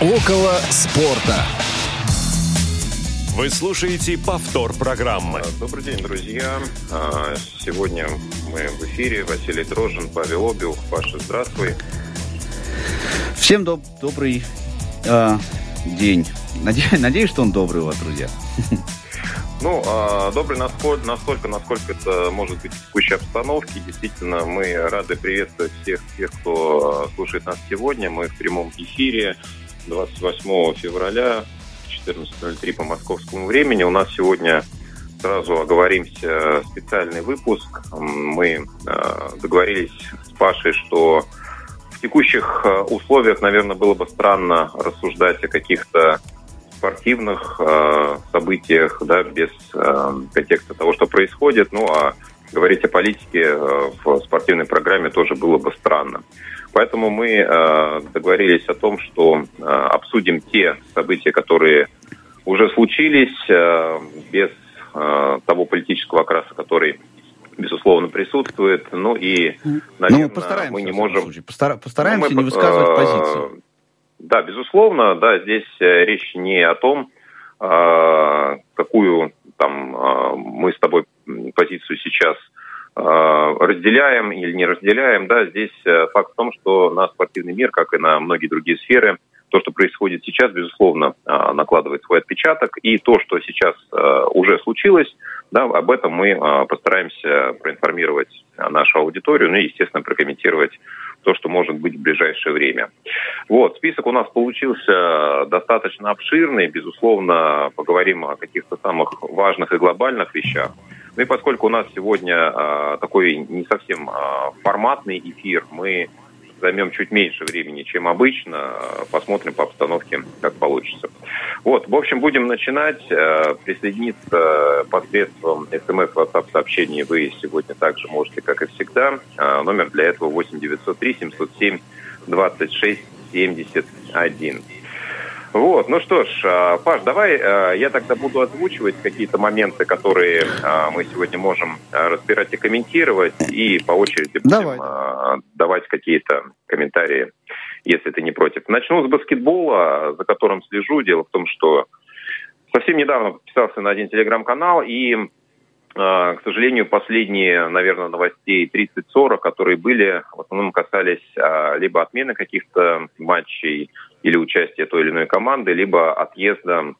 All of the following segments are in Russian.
Около спорта. Вы слушаете повтор программы. Добрый день, друзья. А, сегодня мы в эфире. Василий Дрожин, Павел Обиух. Паша, здравствуй. Всем доб- добрый э, день. Наде- надеюсь, что он добрый у вас, друзья. Ну, а, добрый насколько, настолько, насколько это может быть в текущей обстановке. Действительно, мы рады приветствовать всех тех, кто слушает нас сегодня. Мы в прямом эфире 28 февраля 14.03 по московскому времени. У нас сегодня сразу оговоримся специальный выпуск. Мы а, договорились с Пашей, что в текущих а, условиях, наверное, было бы странно рассуждать о каких-то спортивных э, событиях, да, без э, контекста того, что происходит. Ну, а говорить о политике э, в спортивной программе тоже было бы странно. Поэтому мы э, договорились о том, что э, обсудим те события, которые уже случились, э, без того политического окраса, который безусловно присутствует. Ну и, наверное, ну, постараемся, мы не можем... Постара... Постараемся ну, мы, не высказывать позицию. Да, безусловно, да, здесь речь не о том, какую там мы с тобой позицию сейчас разделяем или не разделяем, да, здесь факт в том, что на спортивный мир, как и на многие другие сферы, то, что происходит сейчас, безусловно, накладывает свой отпечаток. И то, что сейчас уже случилось, да, об этом мы постараемся проинформировать нашу аудиторию, ну и, естественно, прокомментировать то, что может быть в ближайшее время. Вот, список у нас получился достаточно обширный. Безусловно, поговорим о каких-то самых важных и глобальных вещах. Ну и поскольку у нас сегодня а, такой не совсем а, форматный эфир, мы займем чуть меньше времени, чем обычно. Посмотрим по обстановке, как получится. Вот, в общем, будем начинать. Присоединиться посредством смс, WhatsApp сообщений вы сегодня также можете, как и всегда. Номер для этого 8 903 707 26 71. Вот, ну что ж, Паш, давай я тогда буду озвучивать какие-то моменты, которые мы сегодня можем разбирать и комментировать, и по очереди будем давай. давать какие-то комментарии, если ты не против. Начну с баскетбола, за которым слежу. Дело в том, что совсем недавно подписался на один телеграм-канал, и к сожалению, последние, наверное, новостей 30-40, которые были, в основном касались либо отмены каких-то матчей или участия той или иной команды, либо отъезда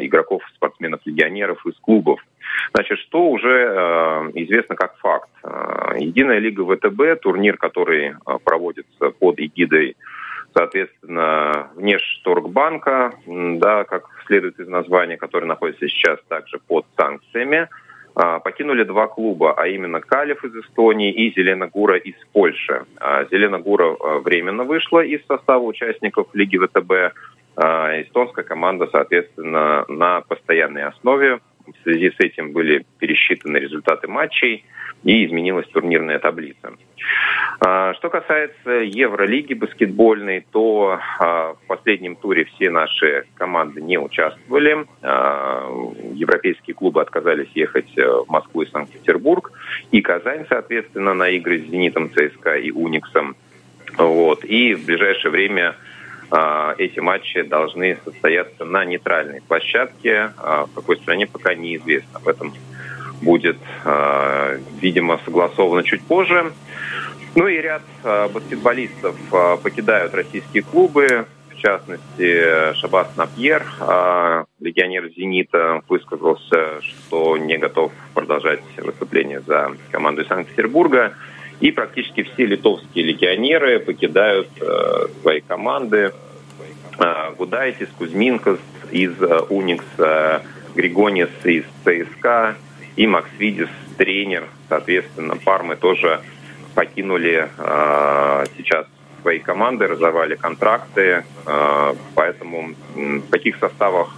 игроков, спортсменов, легионеров из клубов. Значит, что уже известно как факт. Единая лига ВТБ, турнир, который проводится под эгидой соответственно, внешторгбанка, да, как следует из названия, который находится сейчас также под санкциями, покинули два клуба, а именно Калев из Эстонии и Зеленогура из Польши. Зеленогура временно вышла из состава участников Лиги ВТБ. Эстонская команда, соответственно, на постоянной основе. В связи с этим были пересчитаны результаты матчей и изменилась турнирная таблица. Что касается Евролиги баскетбольной, то в последнем туре все наши команды не участвовали. Европейские клубы отказались ехать в Москву и Санкт-Петербург. И Казань, соответственно, на игры с «Зенитом», ЦСКА и «Униксом». Вот. И в ближайшее время эти матчи должны состояться на нейтральной площадке. В какой стране пока неизвестно. Об этом будет, видимо, согласовано чуть позже. Ну и ряд баскетболистов покидают российские клубы. В частности, Шабас Напьер, легионер «Зенита», высказался, что не готов продолжать выступление за команду Санкт-Петербурга. И практически все литовские легионеры покидают свои команды. Гудайтис, Кузьминкас из Уникс, э, Григонис из ЦСКА и Максвидис, тренер, соответственно, Пармы тоже покинули э, сейчас свои команды, разорвали контракты. Э, поэтому в каких составах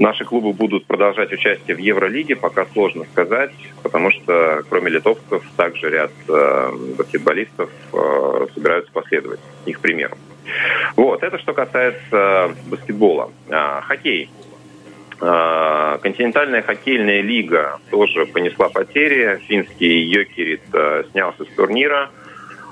Наши клубы будут продолжать участие в Евролиге, пока сложно сказать, потому что кроме литовцев также ряд э, баскетболистов э, собираются последовать их примеру. Вот, это что касается баскетбола. А, хоккей. А, континентальная хоккейная лига тоже понесла потери. Финский Йокерит а, снялся с турнира.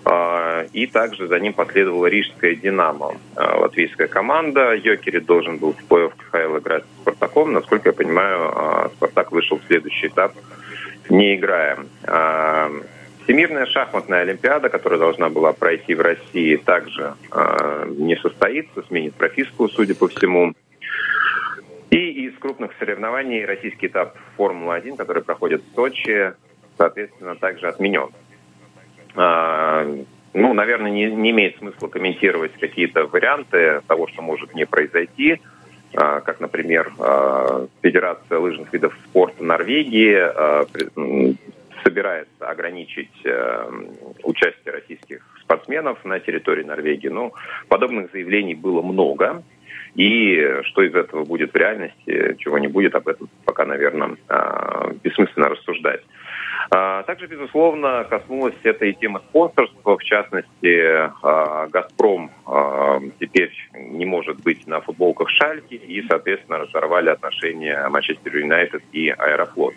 А, и также за ним последовала Рижская «Динамо». Латвийская команда. Йокерит должен был в плей-офф КХЛ играть с «Спартаком». Насколько я понимаю, «Спартак» вышел в следующий этап, не играя. Всемирная шахматная олимпиада, которая должна была пройти в России, также не состоится, сменит прописку, судя по всему. Из крупных соревнований российский этап Формулы-1, который проходит в Сочи, соответственно, также отменен. А, ну, наверное, не, не имеет смысла комментировать какие-то варианты того, что может не произойти, а, как, например, а, Федерация лыжных видов спорта Норвегии собирается ограничить участие российских спортсменов на территории Норвегии. Ну, подобных заявлений было много. И что из этого будет в реальности, чего не будет, об этом пока, наверное, бессмысленно рассуждать. А, также, безусловно, коснулась этой темы спонсорства. В частности, а, «Газпром» а, теперь не может быть на футболках «Шальки» и, соответственно, разорвали отношения Манчестер Юнайтед и «Аэрофлот».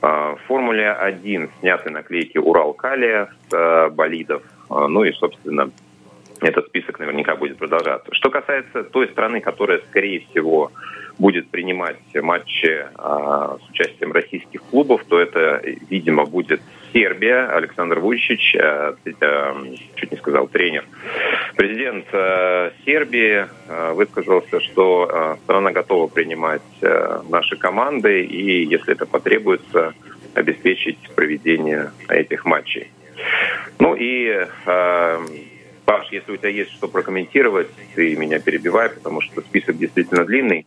В «Формуле-1» сняты наклейки «Урал-Калия» с болидов. Ну и, собственно, этот список наверняка будет продолжаться. Что касается той страны, которая, скорее всего, будет принимать матчи а, с участием российских клубов, то это, видимо, будет Сербия. Александр Вучич, а, а, чуть не сказал, тренер. Президент а, Сербии а, высказался, что а, страна готова принимать а, наши команды и, если это потребуется, обеспечить проведение этих матчей. Ну и э, Паш, если у тебя есть что прокомментировать, ты меня перебивай, потому что список действительно длинный.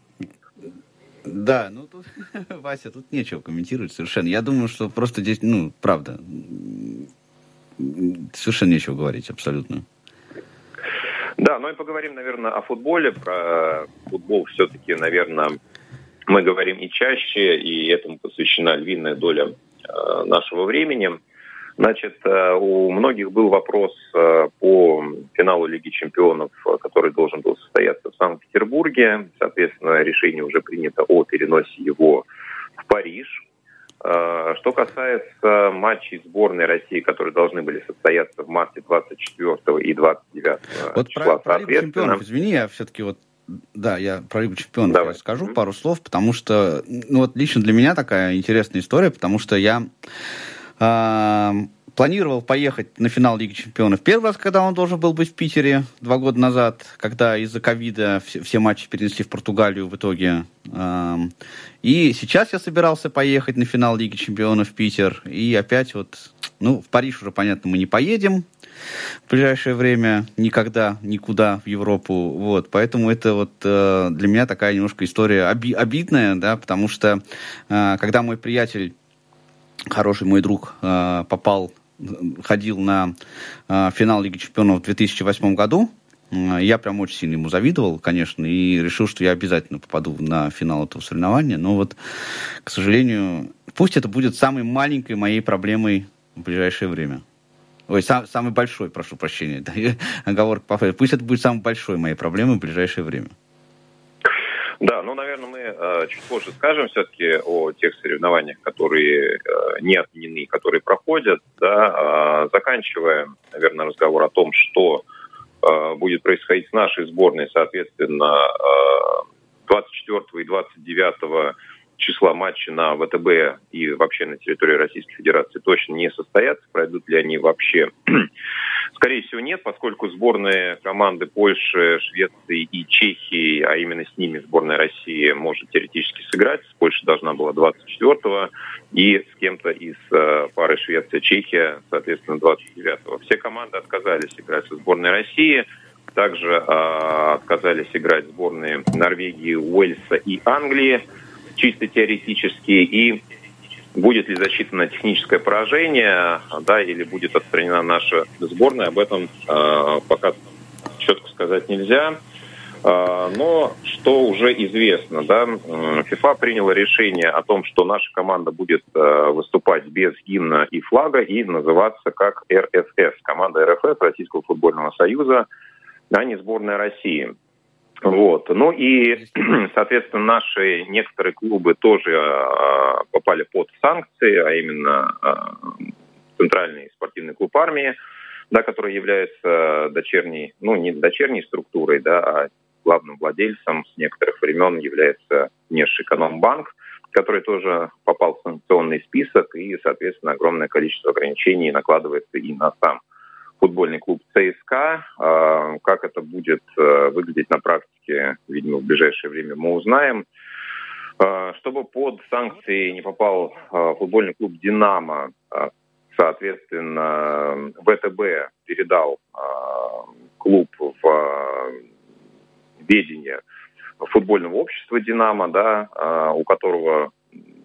Да, ну тут, Вася, тут нечего комментировать совершенно. Я думаю, что просто здесь, ну, правда, совершенно нечего говорить, абсолютно. Да, ну и поговорим, наверное, о футболе. Про футбол все-таки, наверное, мы говорим и чаще, и этому посвящена львиная доля э, нашего времени. Значит, э, у многих был вопрос э, по финалу Лиги чемпионов, э, который должен был состояться в Санкт-Петербурге. Соответственно, решение уже принято о переносе его в Париж. Что касается матчей сборной России, которые должны были состояться в марте 24 и 29 вот числа, про, про Лигу чемпионов, извини, я все-таки вот да, я про Лигу чемпионов Давай. скажу mm-hmm. пару слов, потому что, ну вот лично для меня такая интересная история, потому что я планировал поехать на финал Лиги Чемпионов первый раз, когда он должен был быть в Питере два года назад, когда из-за ковида все, все матчи перенесли в Португалию в итоге. И сейчас я собирался поехать на финал Лиги Чемпионов в Питер. И опять вот, ну, в Париж уже, понятно, мы не поедем в ближайшее время никогда никуда в Европу. Вот, поэтому это вот э, для меня такая немножко история оби- обидная, да, потому что э, когда мой приятель хороший мой друг э, попал, ходил на э, финал Лиги Чемпионов в 2008 году. Э, я прям очень сильно ему завидовал, конечно, и решил, что я обязательно попаду на финал этого соревнования. Но вот, к сожалению, пусть это будет самой маленькой моей проблемой в ближайшее время. Ой, сам, самый большой, прошу прощения. Оговорка, пусть это будет самой большой моей проблемой в ближайшее время. Да, ну, наверное, мы э, чуть позже скажем все-таки о тех соревнованиях, которые э, не отменены, которые проходят, да, э, заканчивая, наверное, разговор о том, что э, будет происходить с нашей сборной, соответственно, э, 24 и 29 числа матча на ВТБ и вообще на территории Российской Федерации точно не состоятся. Пройдут ли они вообще? Скорее всего, нет, поскольку сборные команды Польши, Швеции и Чехии, а именно с ними сборная России может теоретически сыграть. С Польшей должна была 24-го и с кем-то из э, пары Швеция-Чехия, соответственно, 29-го. Все команды отказались играть со сборной России. Также э, отказались играть сборные Норвегии, Уэльса и Англии чисто теоретически, и будет ли засчитано техническое поражение, да, или будет отстранена наша сборная, об этом э, пока четко сказать нельзя. Э, но что уже известно, да, ФИФА приняла решение о том, что наша команда будет э, выступать без гимна и флага и называться как РФС, команда РФС Российского футбольного союза, а не сборная России. Вот. Ну и, соответственно, наши некоторые клубы тоже э, попали под санкции, а именно э, Центральный спортивный клуб армии. да, которая является дочерней, ну, не дочерней структурой, да, а главным владельцем с некоторых времен является Внешэкономбанк, который тоже попал в санкционный список, и, соответственно, огромное количество ограничений накладывается и на сам футбольный клуб ЦСКА. А, как это будет э, выглядеть на практике, видимо, в ближайшее время мы узнаем. А, чтобы под санкции не попал а, футбольный клуб «Динамо», соответственно, ВТБ передал клуб в ведение футбольного общества «Динамо», да, у которого,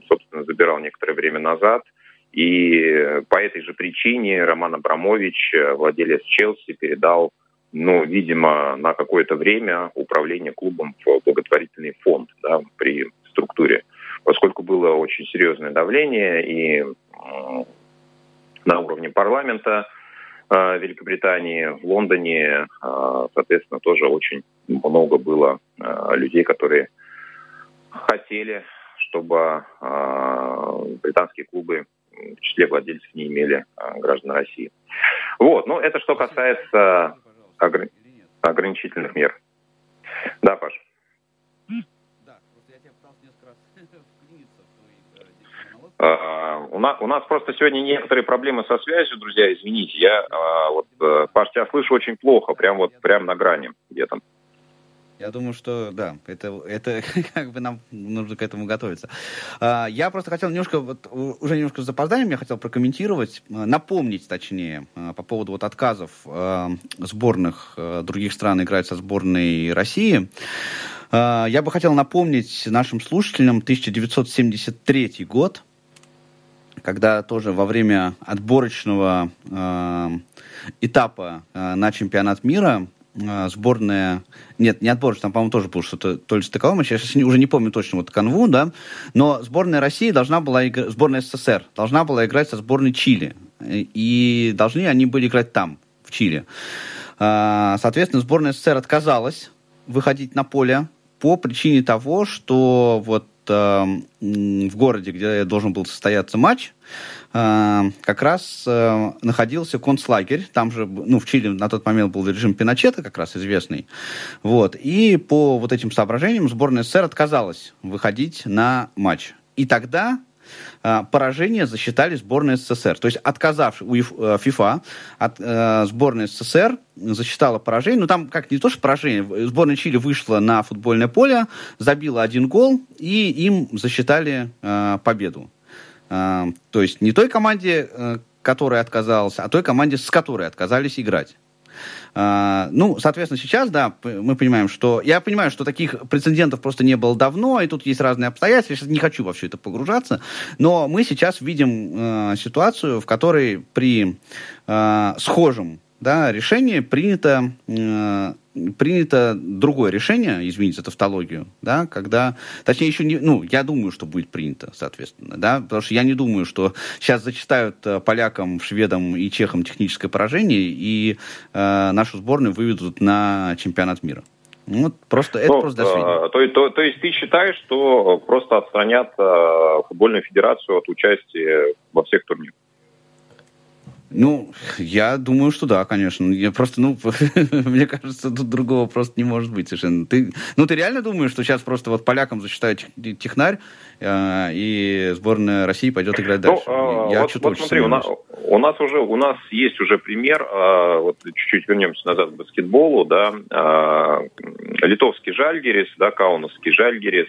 собственно, забирал некоторое время назад – и по этой же причине Роман Абрамович, э, владелец Челси, передал, ну, видимо, на какое-то время управление клубом в благотворительный фонд да, при структуре, поскольку было очень серьезное давление и на уровне парламента э, Великобритании, в Лондоне, э, соответственно, тоже очень много было людей, которые хотели, чтобы британские клубы в числе владельцев не имели а, граждан России. Вот, ну это что касается огр... ограничительных мер. Да, Паш. Uh, у, нас, у нас просто сегодня некоторые проблемы со связью, друзья, извините. Я uh, вот, uh, Паш, тебя слышу очень плохо, прям вот прям на грани где-то. Я думаю, что да, это, это как бы нам нужно к этому готовиться. А, я просто хотел немножко, вот, уже немножко с запозданием я хотел прокомментировать, а, напомнить, точнее, а, по поводу вот отказов сборных других стран играть со сборной России. Я бы хотел напомнить нашим слушателям 1973 год, когда тоже во время отборочного этапа на чемпионат мира сборная... Нет, не отборочная, там, по-моему, тоже был что-то то ли стыковым, я сейчас уже не помню точно вот канву, да, но сборная России должна была играть, сборная СССР должна была играть со сборной Чили, и должны они были играть там, в Чили. А, соответственно, сборная СССР отказалась выходить на поле по причине того, что вот в городе, где должен был состояться матч, как раз э, находился концлагерь. Там же, ну, в Чили на тот момент был режим Пиночета, как раз известный. Вот. И по вот этим соображениям сборная СССР отказалась выходить на матч. И тогда а, поражение засчитали сборная СССР. То есть отказавшись у э, ФИФА, от, э, сборная СССР засчитала поражение. Ну, там как не то, что поражение. Сборная Чили вышла на футбольное поле, забила один гол, и им засчитали э, победу. То есть не той команде, э, которая отказалась, а той команде, с которой отказались играть. А, ну, соответственно, сейчас, да, мы понимаем, что... Я понимаю, что таких прецедентов просто не было давно, и тут есть разные обстоятельства. Я сейчас не хочу во все это погружаться, но мы сейчас видим э, ситуацию, в которой при э, схожем да, решение принято, э, принято другое решение, извините за тавтологию, да, когда, точнее, еще не, ну, я думаю, что будет принято, соответственно, да, потому что я не думаю, что сейчас зачитают э, полякам, шведам и чехам техническое поражение и э, нашу сборную выведут на чемпионат мира. Ну, вот просто это ну, просто до то, то, то есть ты считаешь, что просто отстранят э, футбольную федерацию от участия во всех турнирах? Ну, я думаю, что да, конечно. Я просто, ну, мне кажется, тут другого просто не может быть совершенно. Ты, ну, ты реально думаешь, что сейчас просто вот полякам засчитают технарь, э, и сборная России пойдет играть ну, дальше? Ну, я вот, вот смотри, у нас, у нас уже, у нас есть уже пример, э, вот чуть-чуть вернемся назад к баскетболу, да, э, литовский Жальгерис, да, Каунасский Жальгерис,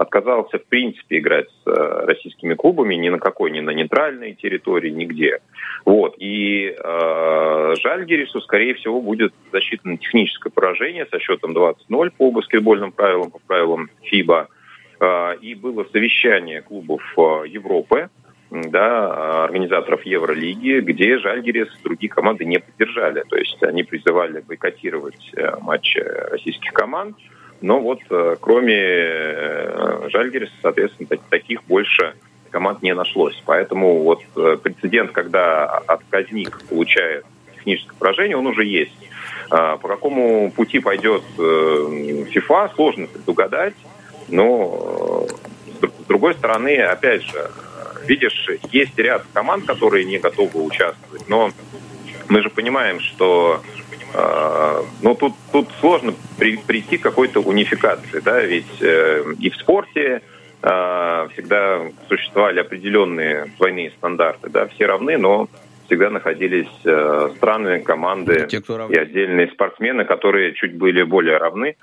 отказался в принципе играть с э, российскими клубами ни на какой, ни на нейтральной территории, нигде. Вот. И э, Жальгерису, скорее всего, будет засчитано техническое поражение со счетом 20-0 по баскетбольным правилам, по правилам ФИБА. Э, и было совещание клубов э, Европы, да, организаторов Евролиги, где Жальгерис другие команды не поддержали. То есть они призывали бойкотировать э, матчи российских команд. Но вот э, кроме э, Жальгериса, соответственно, таких больше команд не нашлось. Поэтому вот э, прецедент, когда отказник получает техническое поражение, он уже есть. А, по какому пути пойдет ФИФА, сложно предугадать. Но с другой стороны, опять же, видишь, есть ряд команд, которые не готовы участвовать, но мы же понимаем, что э, ну, тут, тут сложно при, прийти к какой-то унификации, да, ведь э, и в спорте э, всегда существовали определенные двойные стандарты, да, все равны, но всегда находились э, страны, команды Те, и отдельные спортсмены, которые чуть были более равны,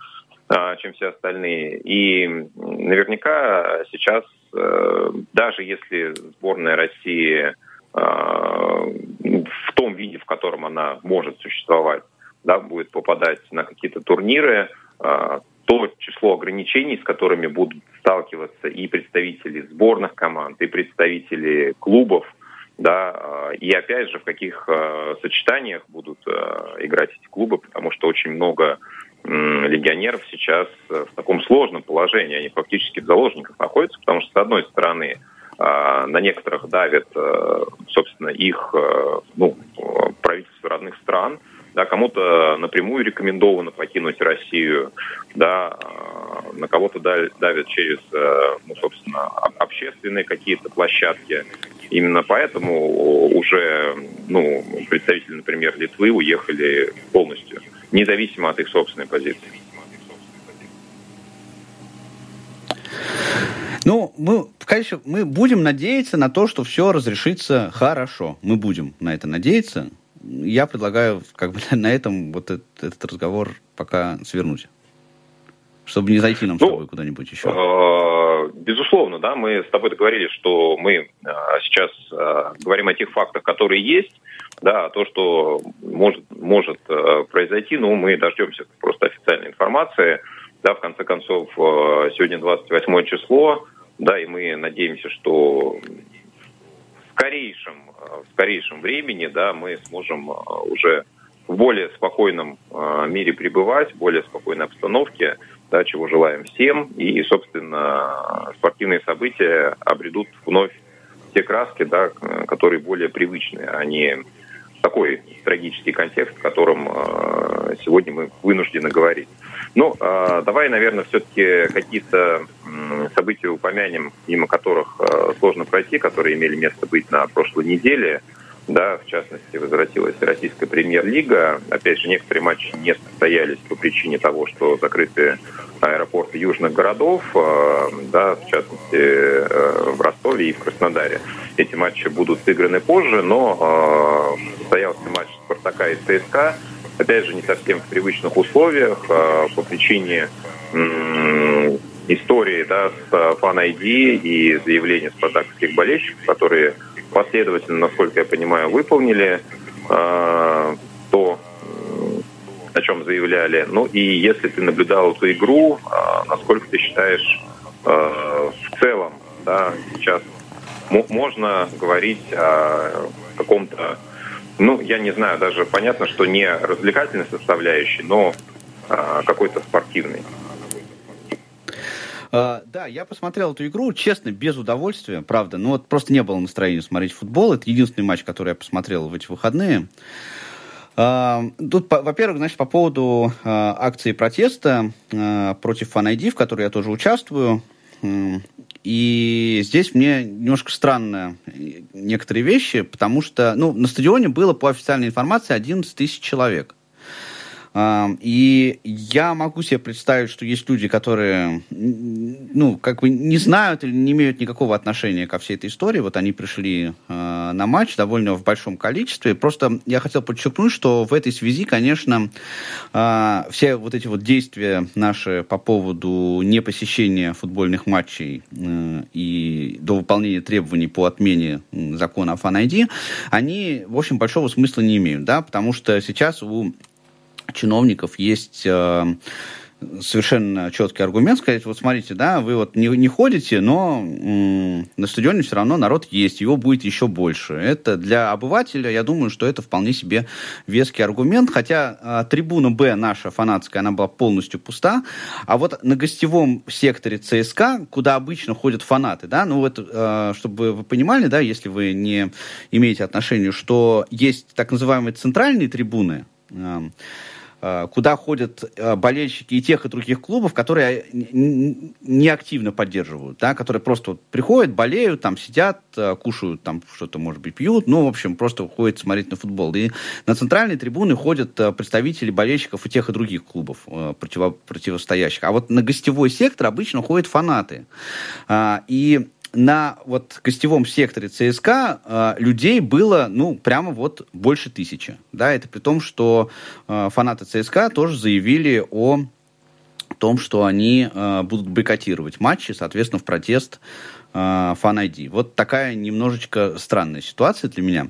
э, чем все остальные. И наверняка сейчас, э, даже если сборная России в том виде, в котором она может существовать, да, будет попадать на какие-то турниры, э, то число ограничений, с которыми будут сталкиваться и представители сборных команд, и представители клубов, да, э, и опять же в каких сочетаниях будут играть эти клубы, потому что очень много легионеров сейчас в таком сложном положении, они фактически в заложниках находятся, потому что с одной стороны а, на некоторых давят, э, собственно, их э, ну, правительство родных стран, да, кому-то напрямую рекомендовано покинуть Россию, да, а, на кого-то давят через, э, ну, собственно, общественные какие-то площадки. Именно поэтому уже ну, представители, например, Литвы уехали полностью, независимо от их собственной позиции. Ну, мы, конечно, мы будем надеяться на то, что все разрешится хорошо. Мы будем на это надеяться. Я предлагаю как бы на этом вот этот, этот разговор пока свернуть. Чтобы не зайти нам ну, с тобой куда-нибудь еще. Э, безусловно, да, мы с тобой договорились, что мы э, сейчас э, говорим о тех фактах, которые есть, да, то, что может, может произойти, ну, мы дождемся просто официальной информации. Да, в конце концов, сегодня 28 число, да, и мы надеемся, что скорейшем, в скорейшем времени, да, мы сможем а, уже в более спокойном а, мире пребывать, в более спокойной обстановке, да, чего желаем всем. И, собственно, спортивные события обретут вновь те краски, да, которые более привычны, а не такой трагический контекст, в котором э, сегодня мы вынуждены говорить. Ну, э, давай, наверное, все-таки какие-то события упомянем, мимо которых э, сложно пройти, которые имели место быть на прошлой неделе. Да, в частности, возвратилась российская премьер-лига. Опять же, некоторые матчи не состоялись по причине того, что закрыты аэропорты южных городов, э, да, в частности, э, в Ростове и в Краснодаре. Эти матчи будут сыграны позже, но состоялся матч Спартака и ЦСКА, опять же, не совсем в привычных условиях, по причине истории да, с фан-ID и заявления спартаковских болельщиков, которые последовательно, насколько я понимаю, выполнили э, то, о чем заявляли. Ну и если ты наблюдал эту игру, насколько ты считаешь в целом, да, сейчас можно говорить о каком-то, ну, я не знаю, даже понятно, что не развлекательной составляющей, но э, какой-то спортивной. Uh, да, я посмотрел эту игру, честно, без удовольствия, правда. Ну вот просто не было настроения смотреть футбол. Это единственный матч, который я посмотрел в эти выходные. Uh, тут, во-первых, значит, по поводу uh, акции протеста против FanID, в которой я тоже участвую. И здесь мне немножко странно некоторые вещи, потому что ну, на стадионе было, по официальной информации, 11 тысяч человек. И я могу себе представить, что есть люди, которые, ну, как бы не знают или не имеют никакого отношения ко всей этой истории. Вот они пришли э, на матч довольно в большом количестве. Просто я хотел подчеркнуть, что в этой связи, конечно, э, все вот эти вот действия наши по поводу непосещения футбольных матчей и до выполнения требований по отмене закона о фан они, в общем, большого смысла не имеют, да, потому что сейчас у чиновников есть э, совершенно четкий аргумент сказать, вот смотрите, да, вы вот не, не ходите, но м, на стадионе все равно народ есть, его будет еще больше. Это для обывателя, я думаю, что это вполне себе веский аргумент, хотя э, трибуна Б наша фанатская, она была полностью пуста, а вот на гостевом секторе ЦСКА, куда обычно ходят фанаты, да, ну вот, э, чтобы вы понимали, да, если вы не имеете отношения, что есть так называемые центральные трибуны, Э, куда ходят э, болельщики и тех, и других клубов, которые не активно поддерживают, да, которые просто вот приходят, болеют, там сидят, э, кушают, там что-то, может быть, пьют, ну, в общем, просто ходят смотреть на футбол. И на центральные трибуны ходят представители болельщиков и тех, и других клубов противо противостоящих. А вот на гостевой сектор обычно ходят фанаты. А, и на вот гостевом секторе ЦСКА э, людей было, ну, прямо вот больше тысячи. Да, это при том, что э, фанаты ЦСКА тоже заявили о том, что они э, будут бойкотировать матчи, соответственно, в протест Fan ID. Вот такая немножечко странная ситуация для меня.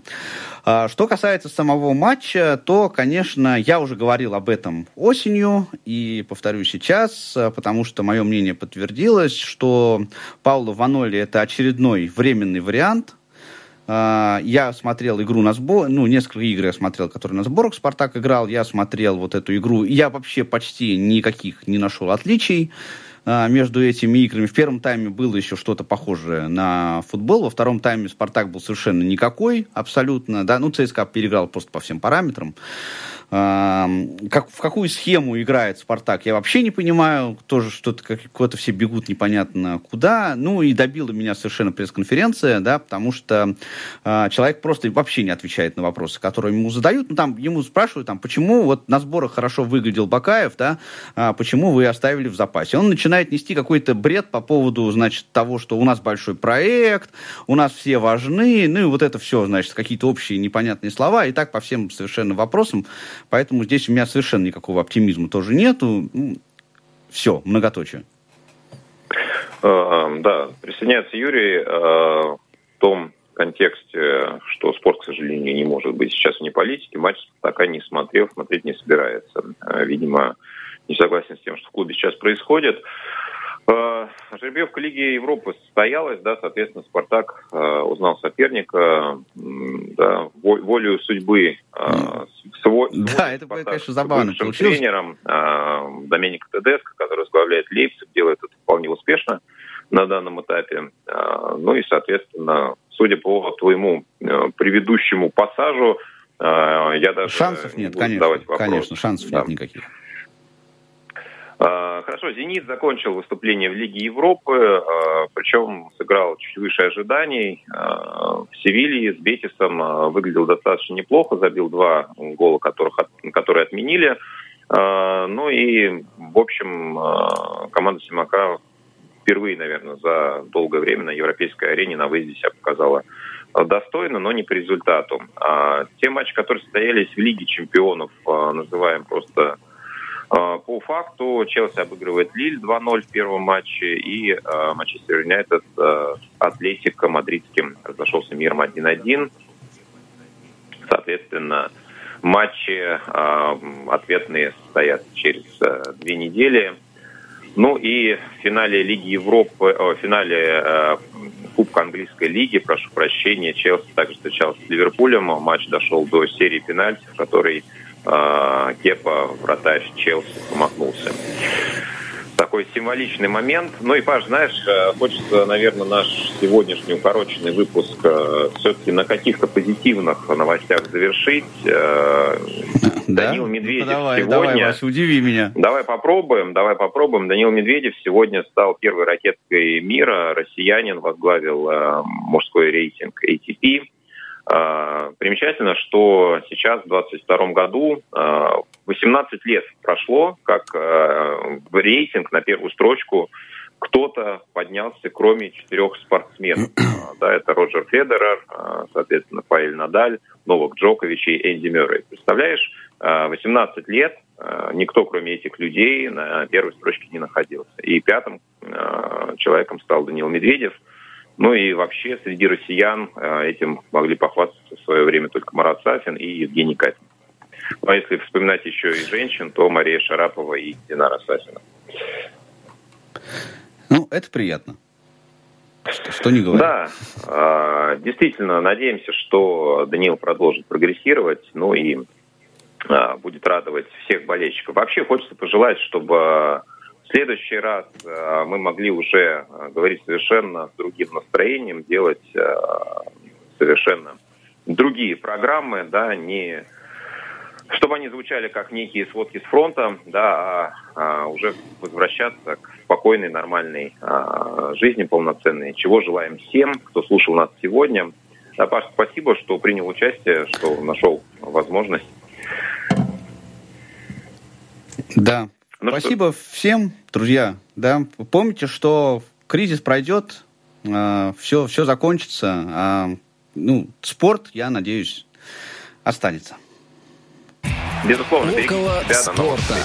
А, что касается самого матча, то, конечно, я уже говорил об этом осенью и повторю сейчас, а, потому что мое мнение подтвердилось, что Пауло Ваноли это очередной временный вариант, а, я смотрел игру на сбор, ну, несколько игр я смотрел, которые на сборах Спартак играл. Я смотрел вот эту игру. Я вообще почти никаких не нашел отличий. А, между этими играми. В первом тайме было еще что-то похожее на футбол, во втором тайме Спартак был совершенно никакой, абсолютно, да, ну, ЦСКА переиграл просто по всем параметрам как, в какую схему играет Спартак, я вообще не понимаю. Тоже что-то, как, куда-то все бегут непонятно куда. Ну и добила меня совершенно пресс-конференция, да, потому что э, человек просто вообще не отвечает на вопросы, которые ему задают. Ну там ему спрашивают, там, почему вот на сборах хорошо выглядел Бакаев, да, а почему вы оставили в запасе. Он начинает нести какой-то бред по поводу, значит, того, что у нас большой проект, у нас все важны, ну и вот это все, значит, какие-то общие непонятные слова, и так по всем совершенно вопросам Поэтому здесь у меня совершенно никакого оптимизма тоже нету. Ну, Все, многоточие. А, да, присоединяется Юрий а, в том контексте, что спорт, к сожалению, не может быть сейчас вне политики. Матч пока не смотрел, смотреть не собирается. Видимо, не согласен с тем, что в клубе сейчас происходит. Э, жеребьевка Лиги Европы состоялась, да, соответственно, Спартак э, узнал соперника, да, волю судьбы. Э, свой, да, это, Спартак, конечно, забавно получилось. тренером э, Доменико Тедеско, который возглавляет Лейпциг, делает это вполне успешно на данном этапе. Э, ну и, соответственно, судя по твоему э, предыдущему пассажу, э, я даже шансов нет, не конечно, конечно, шансов да. нет никаких. А, хорошо, «Зенит» закончил выступление в Лиге Европы, а, причем сыграл чуть выше ожиданий. А, в Севилье с Бетисом выглядел достаточно неплохо, забил два гола, которых, которые отменили. Ну и, в общем, команда Симака впервые, наверное, за долгое время на европейской арене на выезде себя показала достойно, но не по результату. Те матчи, которые состоялись в Лиге чемпионов, называем просто по факту Челси обыгрывает Лиль 2-0 в первом матче, и э, Манчестер Юнайтед э, Атлетико Мадридским разошелся миром 1-1. Соответственно, матчи э, ответные состоят через э, две недели. Ну и в финале Лиги Европы, о, в финале э, Кубка Английской лиги, прошу прощения, Челси также встречался с Ливерпулем. Матч дошел до серии пенальти, в которой э, Кепа, вратарь Челси, помахнулся. Такой символичный момент. Ну и, Паш, знаешь, э, хочется, наверное, наш сегодняшний укороченный выпуск э, все-таки на каких-то позитивных новостях завершить. Э, да? Данил Медведев ну, давай, сегодня... Давай, Вася, удиви меня. Давай попробуем, давай попробуем. Данил Медведев сегодня стал первой ракеткой мира. Россиянин возглавил э, мужской рейтинг ATP. А, примечательно, что сейчас, в 2022 году, 18 а, лет прошло, как а, в рейтинг на первую строчку кто-то поднялся, кроме четырех спортсменов. Да, это Роджер Федерер, соответственно, Паэль Надаль, Новак Джокович и Энди Мюррей. Представляешь, 18 лет никто, кроме этих людей, на первой строчке не находился. И пятым человеком стал Даниил Медведев – ну и вообще среди россиян э, этим могли похвастаться в свое время только Марат Сафин и Евгений Катин. Ну а если вспоминать еще и женщин, то Мария Шарапова и Динара Сафина. Ну, это приятно. Что, что не говорю. Да, э, действительно, надеемся, что Даниил продолжит прогрессировать, ну и э, будет радовать всех болельщиков. Вообще хочется пожелать, чтобы в следующий раз э, мы могли уже э, говорить совершенно с другим настроением, делать э, совершенно другие программы, да, не чтобы они звучали как некие сводки с фронта, да, а, а уже возвращаться к спокойной, нормальной а, жизни полноценной. Чего желаем всем, кто слушал нас сегодня. Да, Паш, спасибо, что принял участие, что нашел возможность. Да. Ну, спасибо что... всем, друзья. Да, помните, что кризис пройдет, э, все, все закончится. А, ну, спорт, я надеюсь, останется. Безусловно, Около спорта.